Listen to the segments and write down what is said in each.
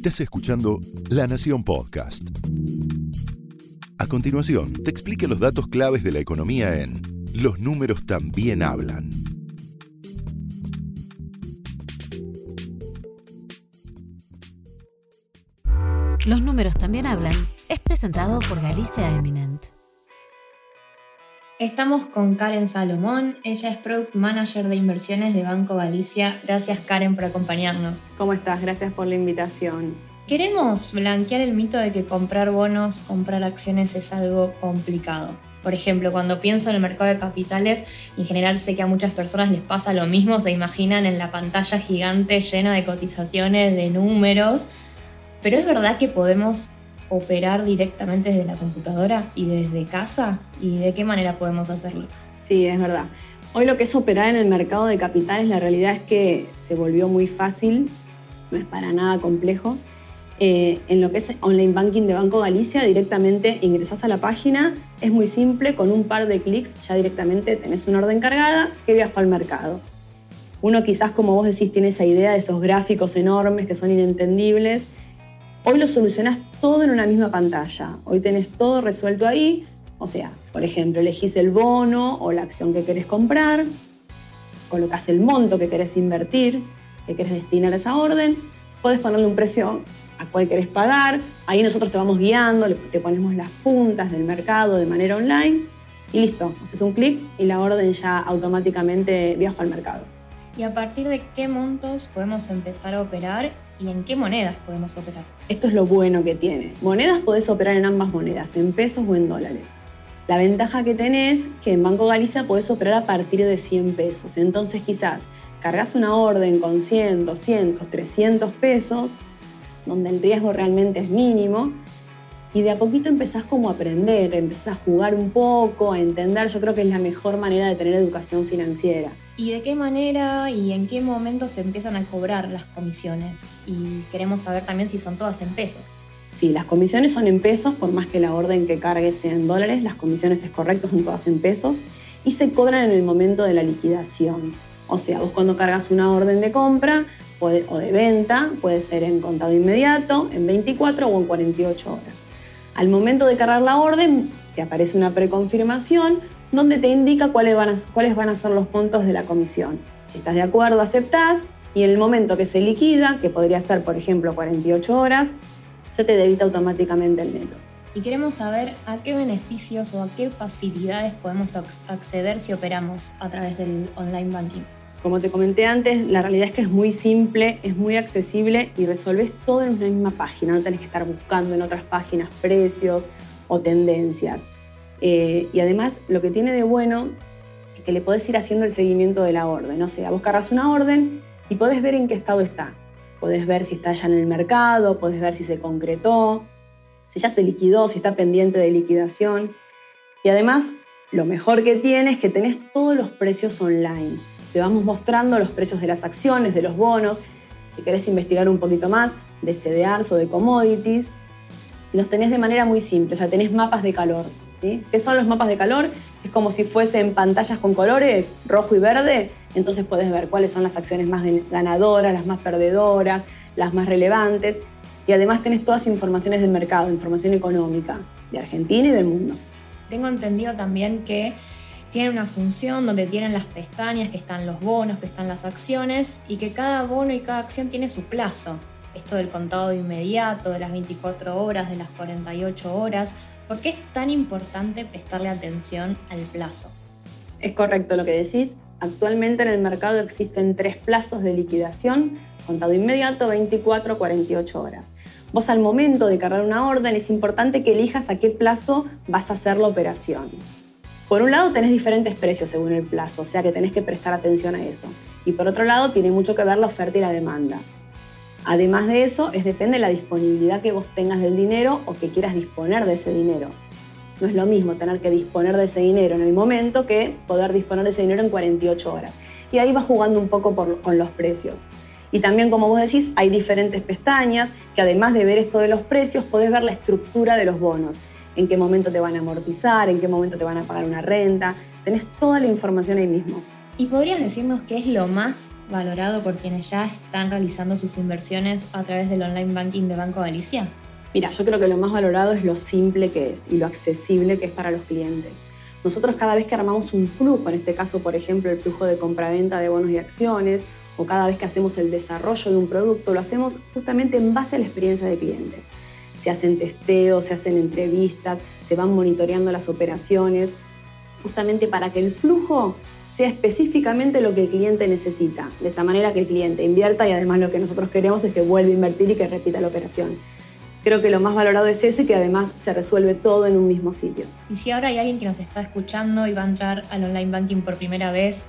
Estás escuchando La Nación Podcast. A continuación, te explica los datos claves de la economía en Los números también hablan. Los números también hablan. Es presentado por Galicia Eminent. Estamos con Karen Salomón, ella es Product Manager de Inversiones de Banco Galicia. Gracias Karen por acompañarnos. ¿Cómo estás? Gracias por la invitación. Queremos blanquear el mito de que comprar bonos, comprar acciones es algo complicado. Por ejemplo, cuando pienso en el mercado de capitales, en general sé que a muchas personas les pasa lo mismo, se imaginan en la pantalla gigante llena de cotizaciones, de números, pero es verdad que podemos operar directamente desde la computadora y desde casa? ¿Y de qué manera podemos hacerlo? Sí, es verdad. Hoy lo que es operar en el mercado de capitales, la realidad es que se volvió muy fácil, no es para nada complejo. Eh, en lo que es online banking de Banco Galicia, directamente ingresas a la página, es muy simple, con un par de clics ya directamente tenés una orden cargada que viaja al mercado. Uno quizás, como vos decís, tiene esa idea de esos gráficos enormes que son inentendibles Hoy lo solucionas todo en una misma pantalla. Hoy tenés todo resuelto ahí. O sea, por ejemplo, elegís el bono o la acción que querés comprar, colocas el monto que querés invertir, que querés destinar a esa orden, podés ponerle un precio a cuál querés pagar. Ahí nosotros te vamos guiando, te ponemos las puntas del mercado de manera online y listo. Haces un clic y la orden ya automáticamente viaja al mercado. ¿Y a partir de qué montos podemos empezar a operar y en qué monedas podemos operar. Esto es lo bueno que tiene. Monedas podés operar en ambas monedas, en pesos o en dólares. La ventaja que tenés que en Banco Galicia podés operar a partir de 100 pesos. Entonces quizás cargas una orden con 100, 200, 300 pesos, donde el riesgo realmente es mínimo, y de a poquito empezás como a aprender, empezás a jugar un poco, a entender, yo creo que es la mejor manera de tener educación financiera. ¿Y de qué manera y en qué momento se empiezan a cobrar las comisiones? Y queremos saber también si son todas en pesos. Sí, las comisiones son en pesos, por más que la orden que cargue sea en dólares, las comisiones es correcto, son todas en pesos y se cobran en el momento de la liquidación. O sea, vos cuando cargas una orden de compra o de venta, puede ser en contado inmediato, en 24 o en 48 horas. Al momento de cargar la orden, te aparece una preconfirmación donde te indica cuáles van, a, cuáles van a ser los puntos de la comisión. Si estás de acuerdo, aceptás y en el momento que se liquida, que podría ser por ejemplo 48 horas, se te debita automáticamente el neto. Y queremos saber a qué beneficios o a qué facilidades podemos acceder si operamos a través del online banking. Como te comenté antes, la realidad es que es muy simple, es muy accesible y resolves todo en una misma página. No tenés que estar buscando en otras páginas precios o tendencias. Eh, y además, lo que tiene de bueno es que le podés ir haciendo el seguimiento de la orden. O sea, vos cargas una orden y podés ver en qué estado está. Podés ver si está ya en el mercado, podés ver si se concretó, si ya se liquidó, si está pendiente de liquidación. Y además, lo mejor que tiene es que tenés todos los precios online. Te vamos mostrando los precios de las acciones, de los bonos, si querés investigar un poquito más de CDRs o de commodities, los tenés de manera muy simple, o sea, tenés mapas de calor. ¿sí? ¿Qué son los mapas de calor? Es como si fuesen pantallas con colores, rojo y verde, entonces puedes ver cuáles son las acciones más ganadoras, las más perdedoras, las más relevantes, y además tenés todas informaciones del mercado, información económica de Argentina y del mundo. Tengo entendido también que tiene una función donde tienen las pestañas, que están los bonos, que están las acciones y que cada bono y cada acción tiene su plazo. Esto del contado inmediato, de las 24 horas, de las 48 horas. ¿Por qué es tan importante prestarle atención al plazo? Es correcto lo que decís. Actualmente en el mercado existen tres plazos de liquidación, contado inmediato, 24, 48 horas. Vos al momento de cargar una orden es importante que elijas a qué plazo vas a hacer la operación. Por un lado tenés diferentes precios según el plazo, o sea que tenés que prestar atención a eso. Y por otro lado tiene mucho que ver la oferta y la demanda. Además de eso, es depende de la disponibilidad que vos tengas del dinero o que quieras disponer de ese dinero. No es lo mismo tener que disponer de ese dinero en el momento que poder disponer de ese dinero en 48 horas. Y ahí vas jugando un poco con los precios. Y también, como vos decís, hay diferentes pestañas que además de ver esto de los precios, podés ver la estructura de los bonos en qué momento te van a amortizar, en qué momento te van a pagar una renta. Tenés toda la información ahí mismo. ¿Y podrías decirnos qué es lo más valorado por quienes ya están realizando sus inversiones a través del online banking de Banco Galicia? Mira, yo creo que lo más valorado es lo simple que es y lo accesible que es para los clientes. Nosotros cada vez que armamos un flujo, en este caso por ejemplo el flujo de compra-venta de bonos y acciones, o cada vez que hacemos el desarrollo de un producto, lo hacemos justamente en base a la experiencia del cliente. Se hacen testeos, se hacen entrevistas, se van monitoreando las operaciones, justamente para que el flujo sea específicamente lo que el cliente necesita, de esta manera que el cliente invierta y además lo que nosotros queremos es que vuelva a invertir y que repita la operación. Creo que lo más valorado es eso y que además se resuelve todo en un mismo sitio. Y si ahora hay alguien que nos está escuchando y va a entrar al online banking por primera vez,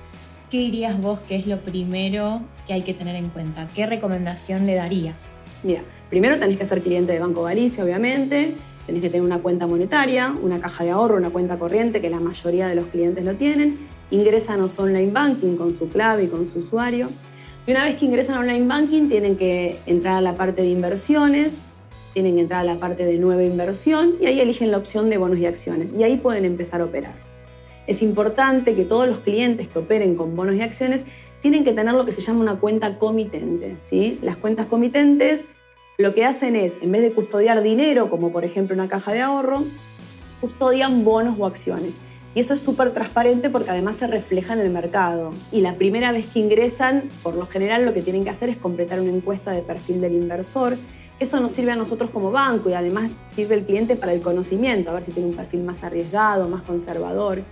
¿qué dirías vos que es lo primero que hay que tener en cuenta? ¿Qué recomendación le darías? Mira, primero tenés que ser cliente de Banco Galicia, obviamente. Tenés que tener una cuenta monetaria, una caja de ahorro, una cuenta corriente, que la mayoría de los clientes lo tienen. Ingresan a online banking con su clave y con su usuario. Y una vez que ingresan a online banking, tienen que entrar a la parte de inversiones, tienen que entrar a la parte de nueva inversión y ahí eligen la opción de bonos y acciones y ahí pueden empezar a operar. Es importante que todos los clientes que operen con bonos y acciones tienen que tener lo que se llama una cuenta comitente. ¿sí? Las cuentas comitentes lo que hacen es, en vez de custodiar dinero, como por ejemplo una caja de ahorro, custodian bonos o acciones. Y eso es súper transparente porque además se refleja en el mercado. Y la primera vez que ingresan, por lo general lo que tienen que hacer es completar una encuesta de perfil del inversor eso nos sirve a nosotros como banco y además sirve al cliente para el conocimiento, a ver si tiene un perfil más arriesgado, más conservador.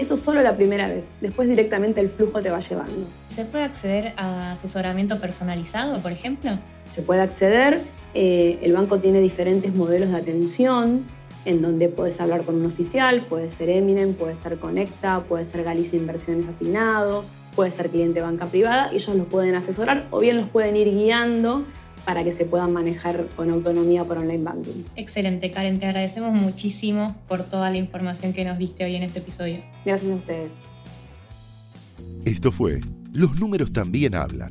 Eso solo la primera vez, después directamente el flujo te va llevando. ¿Se puede acceder a asesoramiento personalizado, por ejemplo? Se puede acceder, eh, el banco tiene diferentes modelos de atención, en donde puedes hablar con un oficial, puede ser Eminem, puede ser Conecta, puede ser Galicia Inversiones Asignado, puede ser cliente banca privada, ellos los pueden asesorar o bien los pueden ir guiando para que se puedan manejar con autonomía por online banking. Excelente, Karen, te agradecemos muchísimo por toda la información que nos diste hoy en este episodio. Gracias a ustedes. Esto fue Los números también hablan,